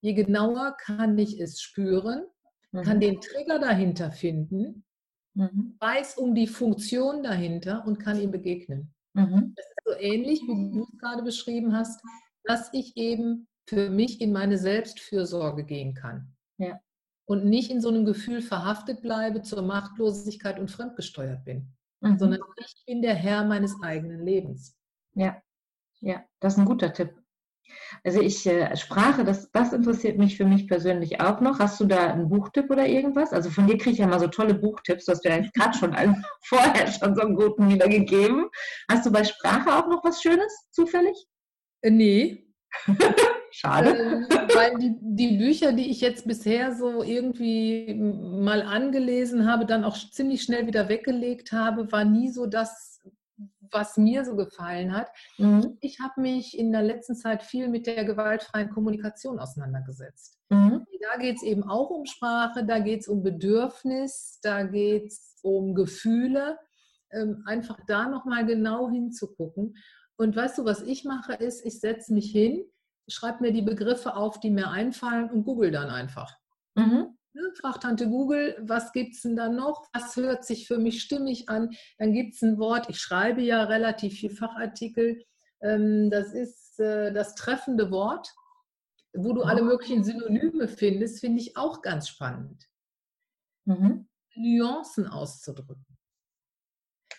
je genauer kann ich es spüren, mhm. kann den Trigger dahinter finden, mhm. weiß um die Funktion dahinter und kann ihm begegnen. Mhm. Das ist so ähnlich, wie du es gerade beschrieben hast, dass ich eben für mich in meine Selbstfürsorge gehen kann. Ja. Und nicht in so einem Gefühl verhaftet bleibe, zur Machtlosigkeit und fremdgesteuert bin, mhm. sondern ich bin der Herr meines eigenen Lebens. Ja, ja, das ist ein guter Tipp. Also ich äh, Sprache, das, das interessiert mich für mich persönlich auch noch. Hast du da einen Buchtipp oder irgendwas? Also von dir kriege ich ja mal so tolle Buchtipps. Du hast mir jetzt gerade schon einen, *laughs* vorher schon so einen guten wiedergegeben. Hast du bei Sprache auch noch was Schönes zufällig? Äh, nee. *laughs* Schade. Ähm, weil die, die, Bücher, die ich jetzt bisher so irgendwie mal angelesen habe, dann auch ziemlich schnell wieder weggelegt habe, war nie so das, was mir so gefallen hat. Mhm. Ich habe mich in der letzten Zeit viel mit der gewaltfreien Kommunikation auseinandergesetzt. Mhm. Da geht es eben auch um Sprache, da geht es um Bedürfnis, da geht es um Gefühle. Ähm, einfach da nochmal genau hinzugucken. Und weißt du, was ich mache, ist, ich setze mich hin, schreibe mir die Begriffe auf, die mir einfallen und google dann einfach. Mhm. Ne, frag Tante Google, was gibt es denn da noch? Was hört sich für mich stimmig an? Dann gibt es ein Wort, ich schreibe ja relativ viel Fachartikel. Ähm, das ist äh, das treffende Wort, wo du alle möglichen Synonyme findest, finde ich auch ganz spannend. Mhm. Nuancen auszudrücken.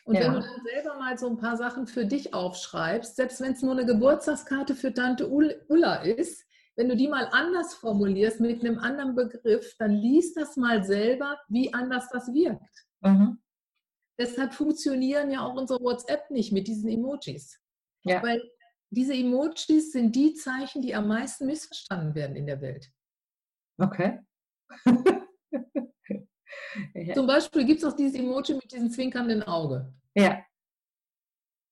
Und ja. wenn du dann selber mal so ein paar Sachen für dich aufschreibst, selbst wenn es nur eine Geburtstagskarte für Tante Ulla ist, wenn du die mal anders formulierst mit einem anderen Begriff, dann liest das mal selber, wie anders das wirkt. Mhm. Deshalb funktionieren ja auch unsere WhatsApp nicht mit diesen Emojis. Ja. Weil diese Emojis sind die Zeichen, die am meisten missverstanden werden in der Welt. Okay. *laughs* *laughs* ja. Zum Beispiel gibt es auch dieses Emoji mit diesem zwinkernden Auge. Ja.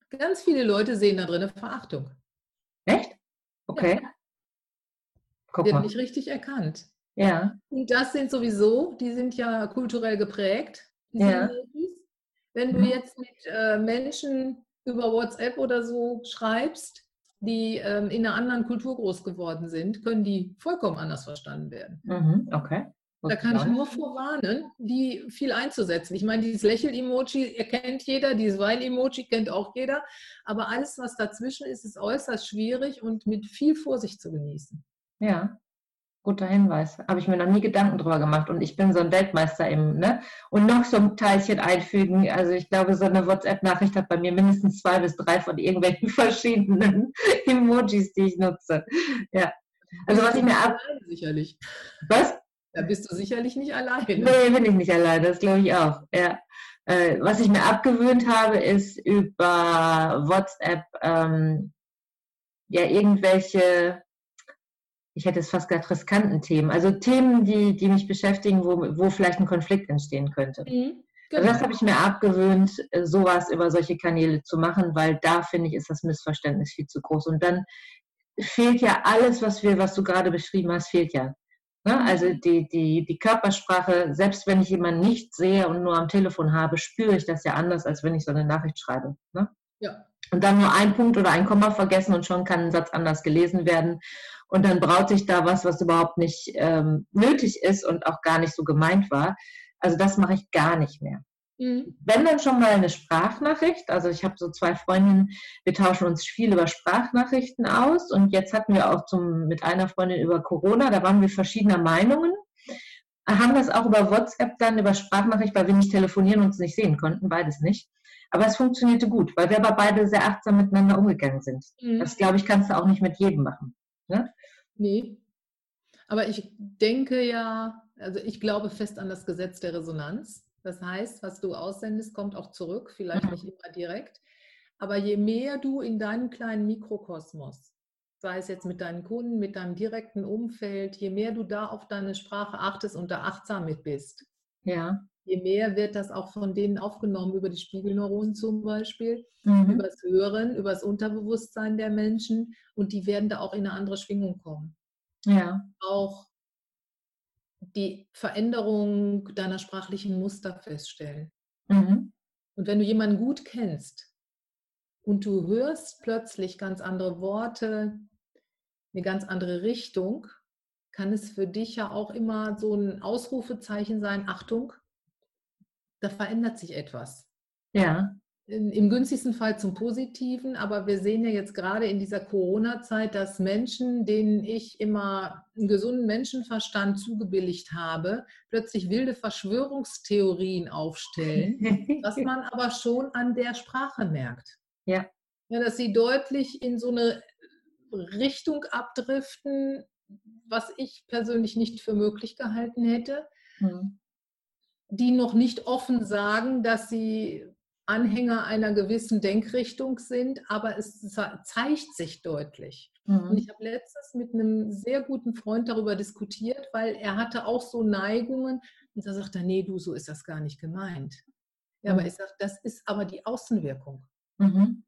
Ganz viele Leute sehen da drin eine Verachtung. Echt? Okay. Ja. Guck mal. nicht richtig erkannt. Ja. Und das sind sowieso, die sind ja kulturell geprägt. Ja. Wenn du mhm. jetzt mit äh, Menschen über WhatsApp oder so schreibst, die ähm, in einer anderen Kultur groß geworden sind, können die vollkommen anders verstanden werden. Mhm. Okay. Da kann ich nur vorwarnen, die viel einzusetzen. Ich meine, dieses Lächel-Emoji erkennt jeder, dieses Wein-Emoji kennt auch jeder, aber alles, was dazwischen ist, ist äußerst schwierig und mit viel Vorsicht zu genießen. Ja, guter Hinweis. Habe ich mir noch nie Gedanken drüber gemacht. Und ich bin so ein Weltmeister im, ne? Und noch so ein Teilchen einfügen. Also ich glaube, so eine WhatsApp-Nachricht hat bei mir mindestens zwei bis drei von irgendwelchen *laughs* verschiedenen Emojis, die ich nutze. Ja. Also was ich mir ab. *laughs* Sicherlich. Was? Da bist du sicherlich nicht alleine. Nee, bin ich nicht alleine, das glaube ich auch. Ja. Äh, was ich mir abgewöhnt habe, ist über WhatsApp ähm, ja irgendwelche ich hätte es fast gesagt, riskanten Themen. Also Themen, die, die mich beschäftigen, wo, wo vielleicht ein Konflikt entstehen könnte. Mhm, genau. also das habe ich mir abgewöhnt, sowas über solche Kanäle zu machen, weil da finde ich, ist das Missverständnis viel zu groß. Und dann fehlt ja alles, was wir, was du gerade beschrieben hast, fehlt ja. Ne? Also die, die, die Körpersprache, selbst wenn ich jemanden nicht sehe und nur am Telefon habe, spüre ich das ja anders, als wenn ich so eine Nachricht schreibe. Ne? Ja. Und dann nur ein Punkt oder ein Komma vergessen und schon kann ein Satz anders gelesen werden. Und dann braut sich da was, was überhaupt nicht ähm, nötig ist und auch gar nicht so gemeint war. Also das mache ich gar nicht mehr. Mhm. Wenn dann schon mal eine Sprachnachricht, also ich habe so zwei Freundinnen, wir tauschen uns viel über Sprachnachrichten aus und jetzt hatten wir auch zum, mit einer Freundin über Corona, da waren wir verschiedener Meinungen, haben das auch über WhatsApp dann, über Sprachnachricht, weil wir nicht telefonieren und uns nicht sehen konnten, beides nicht. Aber es funktionierte gut, weil wir aber beide sehr achtsam miteinander umgegangen sind. Mhm. Das, glaube ich, kannst du auch nicht mit jedem machen. Ne? Nee. Aber ich denke ja, also ich glaube fest an das Gesetz der Resonanz. Das heißt, was du aussendest, kommt auch zurück, vielleicht nicht immer direkt. Aber je mehr du in deinem kleinen Mikrokosmos, sei es jetzt mit deinen Kunden, mit deinem direkten Umfeld, je mehr du da auf deine Sprache achtest und da achtsam mit bist, ja. je mehr wird das auch von denen aufgenommen, über die Spiegelneuronen zum Beispiel, mhm. über das Hören, über das Unterbewusstsein der Menschen und die werden da auch in eine andere Schwingung kommen. Ja. Auch die Veränderung deiner sprachlichen Muster feststellen. Mhm. Und wenn du jemanden gut kennst und du hörst plötzlich ganz andere Worte, eine ganz andere Richtung, kann es für dich ja auch immer so ein Ausrufezeichen sein, Achtung, da verändert sich etwas. Ja im günstigsten Fall zum Positiven, aber wir sehen ja jetzt gerade in dieser Corona-Zeit, dass Menschen, denen ich immer einen gesunden Menschenverstand zugebilligt habe, plötzlich wilde Verschwörungstheorien aufstellen, *laughs* was man aber schon an der Sprache merkt. Ja. ja. Dass sie deutlich in so eine Richtung abdriften, was ich persönlich nicht für möglich gehalten hätte. Mhm. Die noch nicht offen sagen, dass sie Anhänger einer gewissen Denkrichtung sind, aber es zeigt sich deutlich. Mhm. Und ich habe letztens mit einem sehr guten Freund darüber diskutiert, weil er hatte auch so Neigungen und da sagt er, nee, du, so ist das gar nicht gemeint. Ja, mhm. aber ich sage, das ist aber die Außenwirkung. Mhm.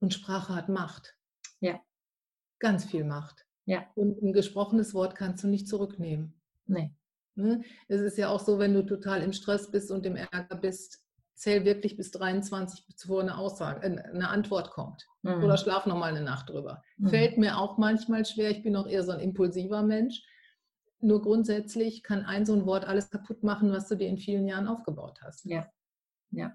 Und Sprache hat Macht. Ja. Ganz viel Macht. Ja. Und ein gesprochenes Wort kannst du nicht zurücknehmen. Nee. Ne? Es ist ja auch so, wenn du total im Stress bist und im Ärger bist, zähl wirklich bis 23, bevor eine Aussage, äh, eine Antwort kommt. Mhm. Oder schlaf nochmal eine Nacht drüber. Mhm. Fällt mir auch manchmal schwer. Ich bin auch eher so ein impulsiver Mensch. Nur grundsätzlich kann ein so ein Wort alles kaputt machen, was du dir in vielen Jahren aufgebaut hast. Ja, ja.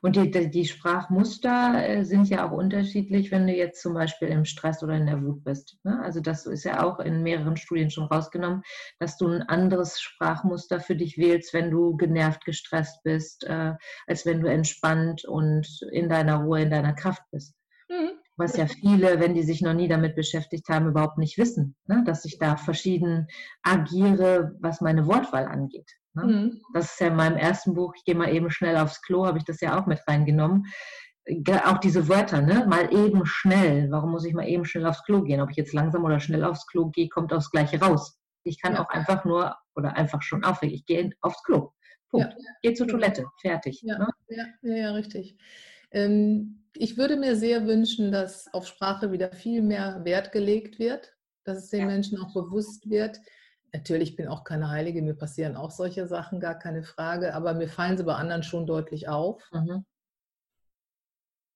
Und die, die Sprachmuster äh, sind ja auch unterschiedlich, wenn du jetzt zum Beispiel im Stress oder in der Wut bist. Ne? Also das ist ja auch in mehreren Studien schon rausgenommen, dass du ein anderes Sprachmuster für dich wählst, wenn du genervt, gestresst bist, äh, als wenn du entspannt und in deiner Ruhe, in deiner Kraft bist. Mhm. Was ja viele, wenn die sich noch nie damit beschäftigt haben, überhaupt nicht wissen, ne? dass ich da verschieden agiere, was meine Wortwahl angeht. Ne? Mhm. Das ist ja in meinem ersten Buch, ich gehe mal eben schnell aufs Klo, habe ich das ja auch mit reingenommen. Auch diese Wörter, ne? mal eben schnell. Warum muss ich mal eben schnell aufs Klo gehen? Ob ich jetzt langsam oder schnell aufs Klo gehe, kommt aufs Gleiche raus. Ich kann ja. auch einfach nur oder einfach schon aufregen. Ich gehe aufs Klo. Punkt. Ja. Gehe zur Toilette. Fertig. Ja, ne? ja, ja, richtig. Ähm, ich würde mir sehr wünschen, dass auf Sprache wieder viel mehr Wert gelegt wird, dass es den Menschen auch bewusst wird, Natürlich bin auch keine Heilige, mir passieren auch solche Sachen, gar keine Frage, aber mir fallen sie bei anderen schon deutlich auf. Mhm.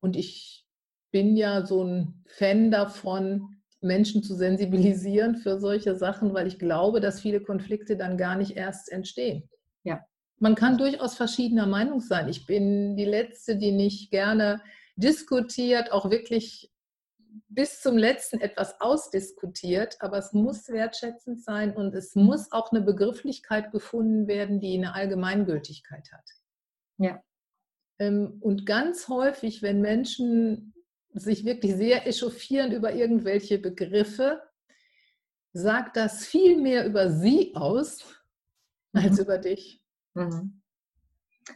Und ich bin ja so ein Fan davon, Menschen zu sensibilisieren für solche Sachen, weil ich glaube, dass viele Konflikte dann gar nicht erst entstehen. Ja. Man kann durchaus verschiedener Meinung sein. Ich bin die Letzte, die nicht gerne diskutiert, auch wirklich bis zum letzten etwas ausdiskutiert, aber es muss wertschätzend sein und es muss auch eine Begrifflichkeit gefunden werden, die eine Allgemeingültigkeit hat. Ja. Ähm, und ganz häufig, wenn Menschen sich wirklich sehr echauffieren über irgendwelche Begriffe, sagt das viel mehr über sie aus als mhm. über dich. Mhm.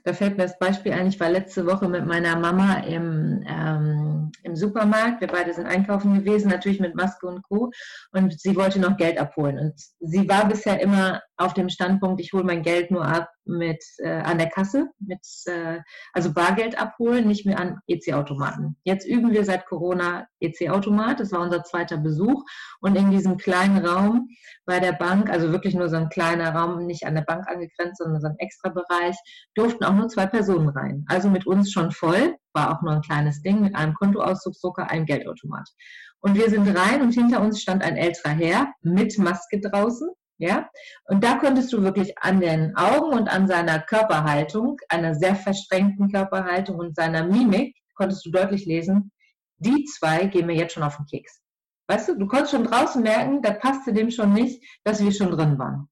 Da fällt mir das Beispiel ein, ich war letzte Woche mit meiner Mama im, ähm, im Supermarkt. Wir beide sind einkaufen gewesen, natürlich mit Maske und Co. Und sie wollte noch Geld abholen. Und sie war bisher immer auf dem Standpunkt, ich hole mein Geld nur ab mit äh, an der Kasse, mit äh, also Bargeld abholen, nicht mehr an EC-Automaten. Jetzt üben wir seit Corona EC-Automat. Das war unser zweiter Besuch. Und in diesem kleinen Raum bei der Bank, also wirklich nur so ein kleiner Raum, nicht an der Bank angegrenzt, sondern so ein extra Bereich, durften auch nur zwei Personen rein. Also mit uns schon voll, war auch nur ein kleines Ding mit einem Kontoauszugsdrucker, einem Geldautomat. Und wir sind rein und hinter uns stand ein älterer Herr mit Maske draußen Ja, und da konntest du wirklich an den Augen und an seiner Körperhaltung, einer sehr verstrengten Körperhaltung und seiner Mimik, konntest du deutlich lesen, die zwei gehen mir jetzt schon auf den Keks. Weißt du, du konntest schon draußen merken, da passte dem schon nicht, dass wir schon drin waren.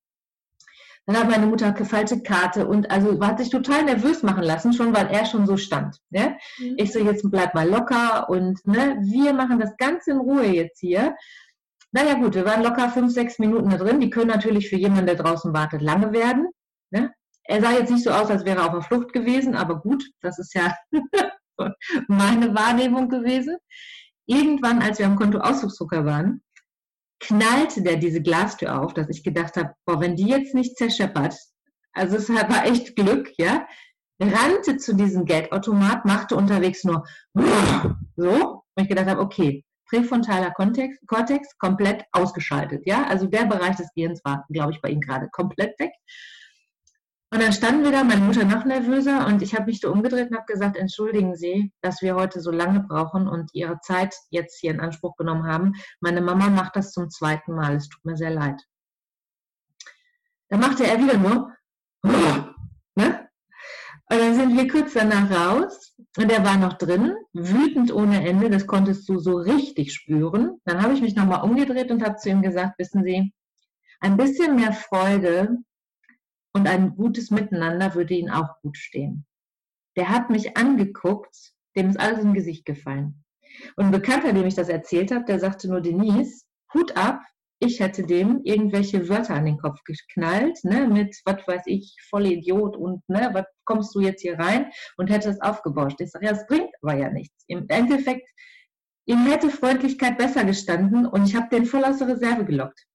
Dann hat meine Mutter falsche Karte und also hat sich total nervös machen lassen, schon weil er schon so stand. Ne? Mhm. Ich so, jetzt bleib mal locker und ne, wir machen das ganz in Ruhe jetzt hier. Naja gut, wir waren locker fünf, sechs Minuten da drin. Die können natürlich für jemanden, der draußen wartet, lange werden. Ne? Er sah jetzt nicht so aus, als wäre er auf der Flucht gewesen, aber gut, das ist ja *laughs* meine Wahrnehmung gewesen. Irgendwann, als wir am Konto Ausdrucksdrucker waren, knallte der diese Glastür auf, dass ich gedacht habe, boah, wenn die jetzt nicht zerscheppert, also es *laughs* war echt Glück, ja, rannte zu diesem Geldautomat, machte unterwegs nur *laughs* so, und ich gedacht habe, okay, präfrontaler Cortex, Cortex komplett ausgeschaltet, ja, also der Bereich des Gehirns war, glaube ich, bei ihm gerade komplett weg. Und dann standen wir da, meine Mutter noch nervöser und ich habe mich so umgedreht und habe gesagt, entschuldigen Sie, dass wir heute so lange brauchen und Ihre Zeit jetzt hier in Anspruch genommen haben. Meine Mama macht das zum zweiten Mal, es tut mir sehr leid. Dann machte er wieder nur, ne? Und dann sind wir kurz danach raus und er war noch drin, wütend ohne Ende, das konntest du so richtig spüren. Dann habe ich mich nochmal umgedreht und habe zu ihm gesagt, wissen Sie, ein bisschen mehr Freude und ein gutes Miteinander würde ihnen auch gut stehen. Der hat mich angeguckt, dem ist alles im Gesicht gefallen. Und ein Bekannter, dem ich das erzählt habe, der sagte nur, Denise, Hut ab, ich hätte dem irgendwelche Wörter an den Kopf geknallt, ne, mit, was weiß ich, voll Idiot und, ne, was kommst du jetzt hier rein und hätte es aufgebauscht. Ich sage, ja, es bringt aber ja nichts. Im Endeffekt, ihm hätte Freundlichkeit besser gestanden und ich habe den voll aus der Reserve gelockt.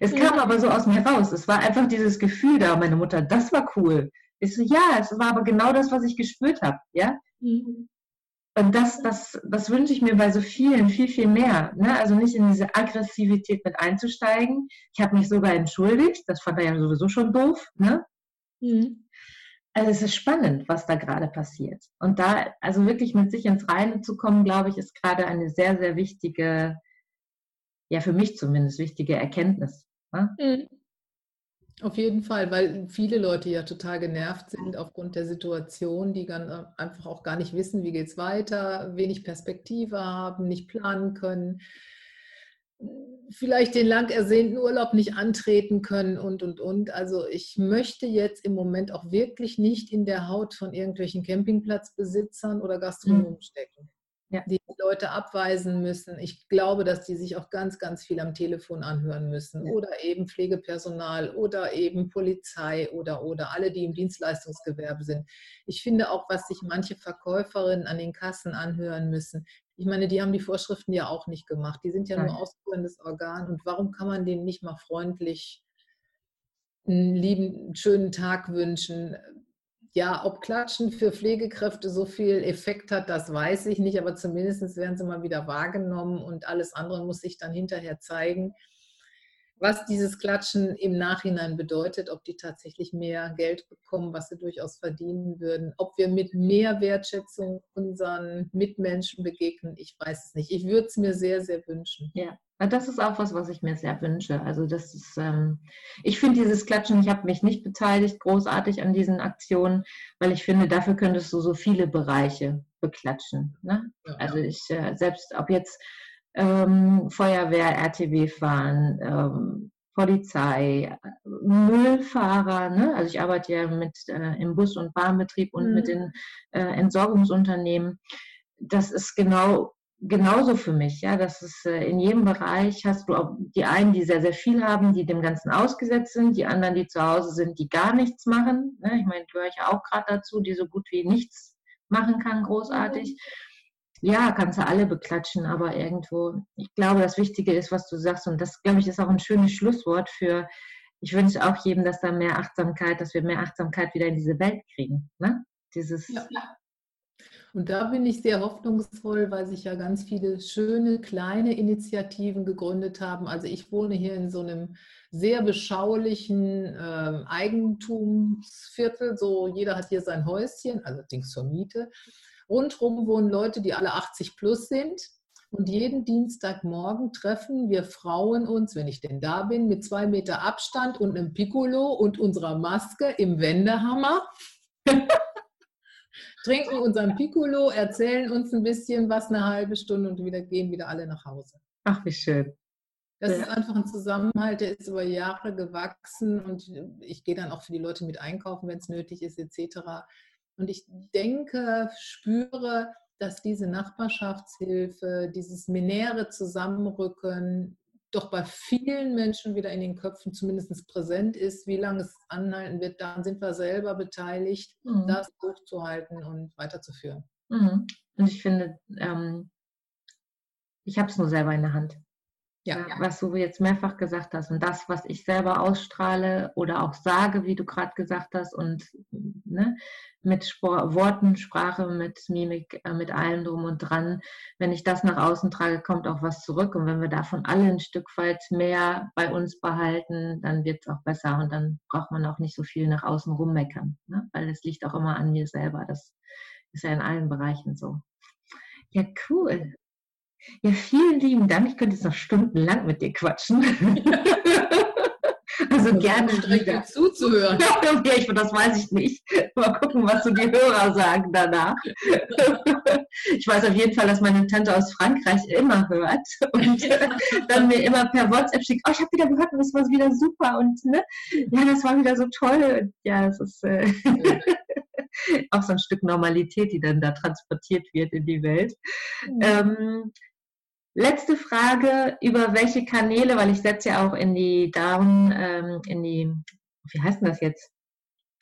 Es ja. kam aber so aus mir raus. Es war einfach dieses Gefühl da, meine Mutter, das war cool. Ich so, ja, es war aber genau das, was ich gespürt habe, ja. Mhm. Und das, das, das wünsche ich mir bei so vielen viel, viel mehr. Ne? Also nicht in diese Aggressivität mit einzusteigen. Ich habe mich sogar entschuldigt. Das fand er ja sowieso schon doof. Ne? Mhm. Also es ist spannend, was da gerade passiert. Und da, also wirklich mit sich ins Reine zu kommen, glaube ich, ist gerade eine sehr, sehr wichtige, ja für mich zumindest wichtige Erkenntnis. Ne? Mhm. Auf jeden Fall, weil viele Leute ja total genervt sind aufgrund der Situation, die dann äh, einfach auch gar nicht wissen, wie geht es weiter, wenig Perspektive haben, nicht planen können, vielleicht den lang ersehnten Urlaub nicht antreten können und, und, und. Also ich möchte jetzt im Moment auch wirklich nicht in der Haut von irgendwelchen Campingplatzbesitzern oder Gastronomen mhm. stecken ja. die Leute abweisen müssen. Ich glaube, dass die sich auch ganz, ganz viel am Telefon anhören müssen. Ja. Oder eben Pflegepersonal oder eben Polizei oder, oder alle, die im Dienstleistungsgewerbe sind. Ich finde auch, was sich manche Verkäuferinnen an den Kassen anhören müssen. Ich meine, die haben die Vorschriften ja auch nicht gemacht. Die sind ja Nein. nur ausführendes Organ. Und warum kann man denen nicht mal freundlich einen lieben, schönen Tag wünschen? Ja, ob Klatschen für Pflegekräfte so viel Effekt hat, das weiß ich nicht, aber zumindest werden sie mal wieder wahrgenommen und alles andere muss sich dann hinterher zeigen, was dieses Klatschen im Nachhinein bedeutet, ob die tatsächlich mehr Geld bekommen, was sie durchaus verdienen würden, ob wir mit mehr Wertschätzung unseren Mitmenschen begegnen, ich weiß es nicht. Ich würde es mir sehr, sehr wünschen. Ja, das ist auch was, was ich mir sehr wünsche. Also das ist, ähm, ich finde dieses Klatschen, ich habe mich nicht beteiligt großartig an diesen Aktionen, weil ich finde, dafür könntest du so viele Bereiche beklatschen. Ne? Also ich, äh, selbst ob jetzt ähm, Feuerwehr, RTW fahren, ähm, Polizei, Müllfahrer, ne? also ich arbeite ja mit äh, im Bus- und Bahnbetrieb und mhm. mit den äh, Entsorgungsunternehmen. Das ist genau genauso für mich, ja, das ist äh, in jedem Bereich hast du die einen, die sehr, sehr viel haben, die dem Ganzen ausgesetzt sind, die anderen, die zu Hause sind, die gar nichts machen. Ne? Ich meine, gehöre ich auch gerade dazu, die so gut wie nichts machen kann, großartig. Ja, kannst du alle beklatschen, aber irgendwo, ich glaube, das Wichtige ist, was du sagst, und das, glaube ich, ist auch ein schönes Schlusswort für, ich wünsche auch jedem, dass da mehr Achtsamkeit, dass wir mehr Achtsamkeit wieder in diese Welt kriegen. Ne? Dieses ja. Und da bin ich sehr hoffnungsvoll, weil sich ja ganz viele schöne kleine Initiativen gegründet haben. Also ich wohne hier in so einem sehr beschaulichen äh, Eigentumsviertel. So jeder hat hier sein Häuschen, also Dings zur Miete. Rundherum wohnen Leute, die alle 80 plus sind Und jeden Dienstagmorgen treffen wir Frauen uns, wenn ich denn da bin, mit zwei Meter Abstand und einem Piccolo und unserer Maske im Wendehammer. *laughs* trinken unseren Piccolo, erzählen uns ein bisschen was eine halbe Stunde und wieder gehen wieder alle nach Hause. Ach, wie schön. Das ja. ist einfach ein Zusammenhalt, der ist über Jahre gewachsen und ich gehe dann auch für die Leute mit einkaufen, wenn es nötig ist, etc. Und ich denke, spüre, dass diese Nachbarschaftshilfe, dieses minäre Zusammenrücken doch bei vielen Menschen wieder in den Köpfen zumindest präsent ist. Wie lange es anhalten wird, daran sind wir selber beteiligt, mhm. das hochzuhalten und weiterzuführen. Mhm. Und ich finde, ähm, ich habe es nur selber in der Hand. Ja. Was du jetzt mehrfach gesagt hast und das, was ich selber ausstrahle oder auch sage, wie du gerade gesagt hast und ne, mit Spor Worten, Sprache, mit Mimik, äh, mit allem drum und dran, wenn ich das nach außen trage, kommt auch was zurück und wenn wir davon alle ein Stück weit mehr bei uns behalten, dann wird es auch besser und dann braucht man auch nicht so viel nach außen rummeckern, ne? weil es liegt auch immer an mir selber. Das ist ja in allen Bereichen so. Ja, cool. Ja, vielen lieben Dank. Ich könnte jetzt noch stundenlang mit dir quatschen. *laughs* also das gerne wieder. zuzuhören. *laughs* ja, ich, das weiß ich nicht. Mal gucken, was so die Hörer sagen danach. *laughs* ich weiß auf jeden Fall, dass meine Tante aus Frankreich immer hört und dann mir immer per WhatsApp schickt, oh, ich habe wieder gehört und das war wieder super und ne, ja, das war wieder so toll. Ja, es ist äh, auch so ein Stück Normalität, die dann da transportiert wird in die Welt. Mhm. Ähm, Letzte Frage, über welche Kanäle, weil ich setze ja auch in die Down, ähm, in die, wie heißt denn das jetzt?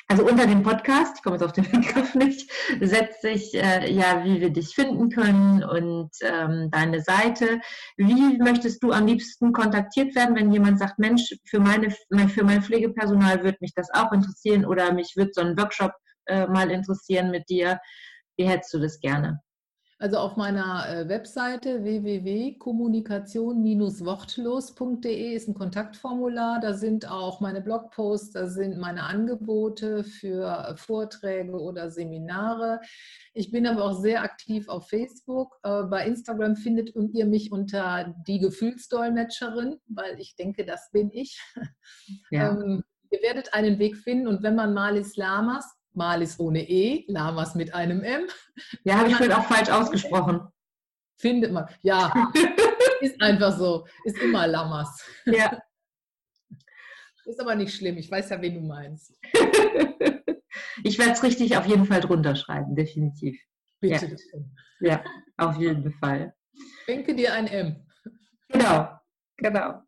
Also unter dem Podcast, ich komme jetzt auf den *laughs* Begriff nicht, setze ich äh, ja, wie wir dich finden können und ähm, deine Seite. Wie möchtest du am liebsten kontaktiert werden, wenn jemand sagt, Mensch, für, meine, für mein Pflegepersonal würde mich das auch interessieren oder mich würde so ein Workshop äh, mal interessieren mit dir. Wie hättest du das gerne? Also auf meiner äh, Webseite www.kommunikation-wortlos.de ist ein Kontaktformular. Da sind auch meine Blogposts, da sind meine Angebote für Vorträge oder Seminare. Ich bin aber auch sehr aktiv auf Facebook. Äh, bei Instagram findet ihr mich unter die Gefühlsdolmetscherin, weil ich denke, das bin ich. Ja. Ähm, ihr werdet einen Weg finden und wenn man Malis Lamas Malis ohne E, Lamas mit einem M. Ja, habe ich vielleicht auch falsch ausgesprochen. Findet man. Ja, *laughs* ist einfach so. Ist immer Lamas. Ja. *laughs* Ist aber nicht schlimm. Ich weiß ja, wen du meinst. *laughs* ich werde es richtig auf jeden Fall drunter schreiben, definitiv. Bitte. Ja, ja auf jeden Fall. Denke dir ein M. Genau, genau.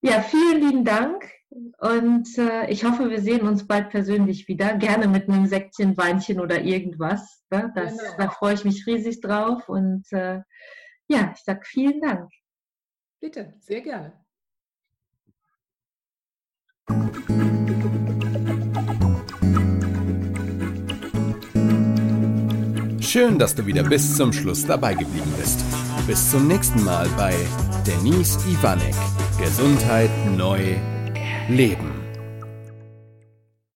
Ja, vielen lieben Dank. Und äh, ich hoffe, wir sehen uns bald persönlich wieder. Gerne mit einem Säckchen, Weinchen oder irgendwas. Ne? Das, genau. Da freue ich mich riesig drauf. Und äh, ja, ich sage vielen Dank. Bitte, sehr gerne. Schön, dass du wieder bis zum Schluss dabei geblieben bist. Bis zum nächsten Mal bei Denise Ivanek. Gesundheit neu leben.